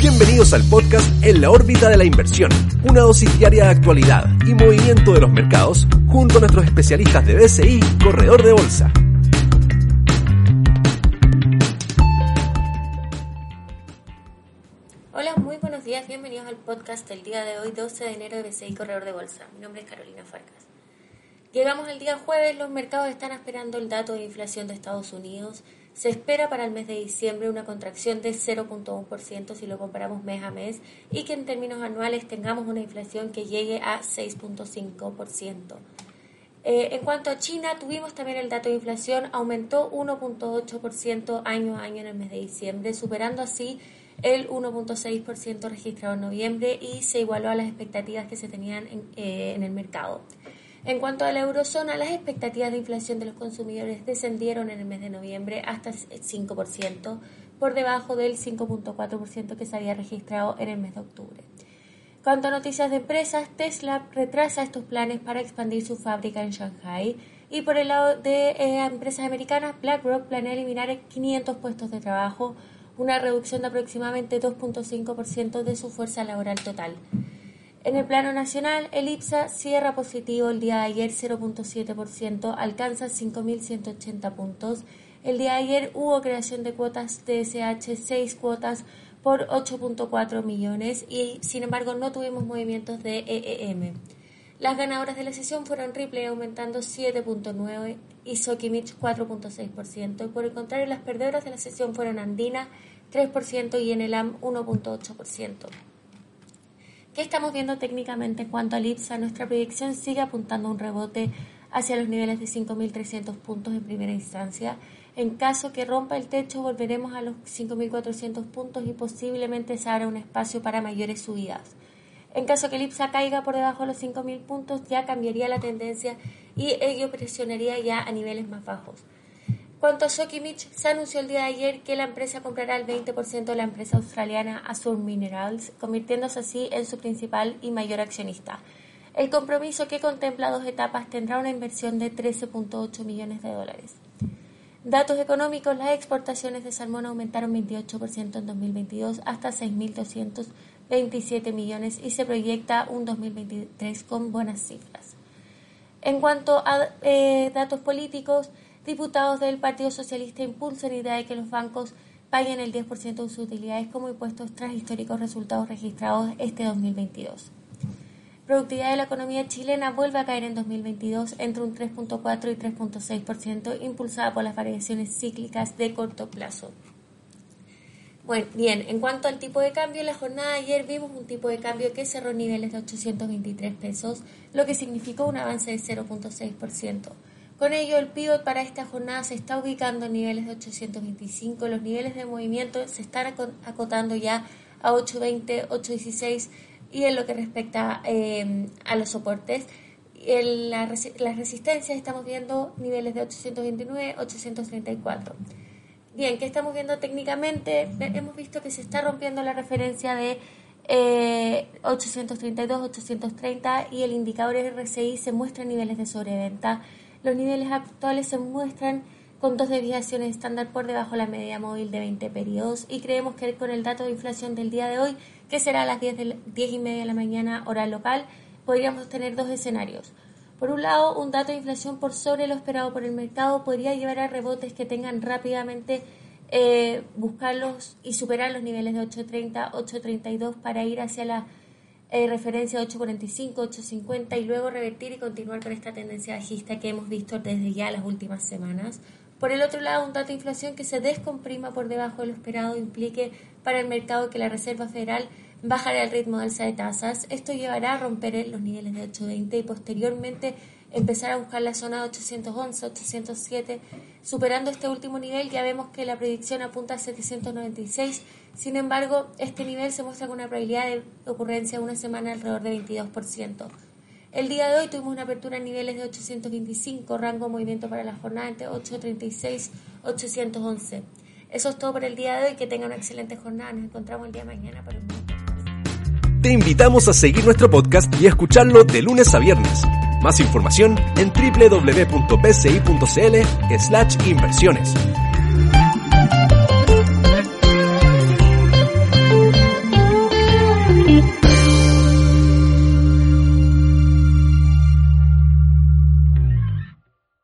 Bienvenidos al podcast En la órbita de la inversión, una dosis diaria de actualidad y movimiento de los mercados junto a nuestros especialistas de BCI, Corredor de Bolsa. Hola, muy buenos días, bienvenidos al podcast del día de hoy, 12 de enero de BCI Corredor de Bolsa. Mi nombre es Carolina Farcas. Llegamos al día jueves, los mercados están esperando el dato de inflación de Estados Unidos. Se espera para el mes de diciembre una contracción de 0.1% si lo comparamos mes a mes y que en términos anuales tengamos una inflación que llegue a 6.5%. Eh, en cuanto a China, tuvimos también el dato de inflación, aumentó 1.8% año a año en el mes de diciembre, superando así el 1.6% registrado en noviembre y se igualó a las expectativas que se tenían en, eh, en el mercado. En cuanto a la eurozona, las expectativas de inflación de los consumidores descendieron en el mes de noviembre hasta el 5%, por debajo del 5.4% que se había registrado en el mes de octubre. Cuanto a noticias de empresas, Tesla retrasa estos planes para expandir su fábrica en Shanghai y por el lado de eh, empresas americanas, BlackRock planea eliminar 500 puestos de trabajo, una reducción de aproximadamente 2.5% de su fuerza laboral total. En el plano nacional, el IPSA cierra positivo el día de ayer 0.7%, alcanza 5.180 puntos. El día de ayer hubo creación de cuotas TSH, 6 cuotas por 8.4 millones y sin embargo no tuvimos movimientos de EEM. Las ganadoras de la sesión fueron Ripley aumentando 7.9 y Sokimich 4.6%. Y por el contrario, las perdedoras de la sesión fueron Andina 3% y Enelam 1.8%. ¿Qué estamos viendo técnicamente en cuanto al IPSA? Nuestra proyección sigue apuntando a un rebote hacia los niveles de 5.300 puntos en primera instancia. En caso que rompa el techo, volveremos a los 5.400 puntos y posiblemente se abra un espacio para mayores subidas. En caso que el IPSA caiga por debajo de los 5.000 puntos, ya cambiaría la tendencia y ello presionaría ya a niveles más bajos. Cuanto a Sokimich, se anunció el día de ayer que la empresa comprará el 20% de la empresa australiana Azure Minerals, convirtiéndose así en su principal y mayor accionista. El compromiso que contempla dos etapas tendrá una inversión de 13.8 millones de dólares. Datos económicos, las exportaciones de salmón aumentaron 28% en 2022 hasta 6.227 millones y se proyecta un 2023 con buenas cifras. En cuanto a eh, datos políticos, Diputados del Partido Socialista impulsan idea de que los bancos paguen el 10% de sus utilidades como impuestos tras históricos resultados registrados este 2022. Productividad de la economía chilena vuelve a caer en 2022 entre un 3.4 y 3.6%, impulsada por las variaciones cíclicas de corto plazo. Bueno, bien, en cuanto al tipo de cambio, en la jornada de ayer vimos un tipo de cambio que cerró niveles de 823 pesos, lo que significó un avance de 0.6%. Con ello, el pivot para esta jornada se está ubicando en niveles de 825. Los niveles de movimiento se están acotando ya a 820, 816 y en lo que respecta eh, a los soportes. En la, las resistencias estamos viendo niveles de 829, 834. Bien, ¿qué estamos viendo técnicamente? Hemos visto que se está rompiendo la referencia de 832, eh, 830 y el indicador RSI se muestra en niveles de sobreventa los niveles actuales se muestran con dos desviaciones estándar por debajo de la media móvil de 20 periodos y creemos que con el dato de inflación del día de hoy, que será a las 10, de 10 y media de la mañana hora local, podríamos tener dos escenarios. Por un lado, un dato de inflación por sobre lo esperado por el mercado podría llevar a rebotes que tengan rápidamente eh, buscarlos y superar los niveles de 8.30, 8.32 para ir hacia la eh, referencia 8.45, 8.50 y luego revertir y continuar con esta tendencia bajista que hemos visto desde ya las últimas semanas. Por el otro lado, un dato de inflación que se descomprima por debajo de lo esperado implique para el mercado que la Reserva Federal bajará el ritmo de alza de tasas. Esto llevará a romper los niveles de 8.20 y posteriormente empezar a buscar la zona de 811, 807. Superando este último nivel ya vemos que la predicción apunta a 796. Sin embargo, este nivel se muestra con una probabilidad de ocurrencia de una semana alrededor de 22%. El día de hoy tuvimos una apertura en niveles de 825, rango de movimiento para la jornada entre 836 811. Eso es todo por el día de hoy. Que tengan una excelente jornada. Nos encontramos el día de mañana para un Te invitamos a seguir nuestro podcast y a escucharlo de lunes a viernes. Más información en www.pci.cl/inversiones.